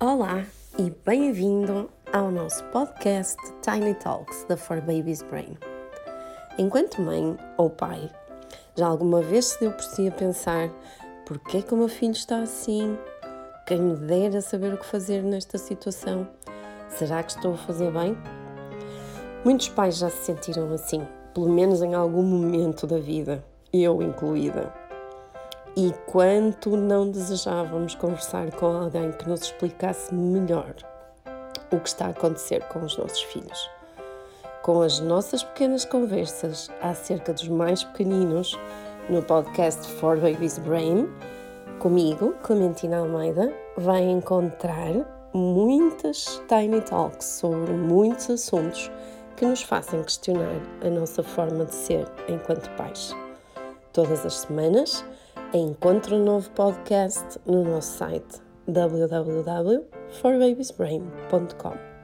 Olá e bem-vindo ao nosso podcast Tiny Talks da For Babies Brain. Enquanto mãe ou pai, já alguma vez se deu por si a pensar por que é que o meu filho está assim? Quem me dera saber o que fazer nesta situação? Será que estou a fazer bem? Muitos pais já se sentiram assim, pelo menos em algum momento da vida, eu incluída. E quanto não desejávamos conversar com alguém que nos explicasse melhor o que está a acontecer com os nossos filhos. Com as nossas pequenas conversas acerca dos mais pequeninos no podcast For Baby's Brain, comigo, Clementina Almeida, vai encontrar muitas tiny talks sobre muitos assuntos que nos fazem questionar a nossa forma de ser enquanto pais. Todas as semanas encontre um novo podcast no nosso site www.forbabiesbrain.com.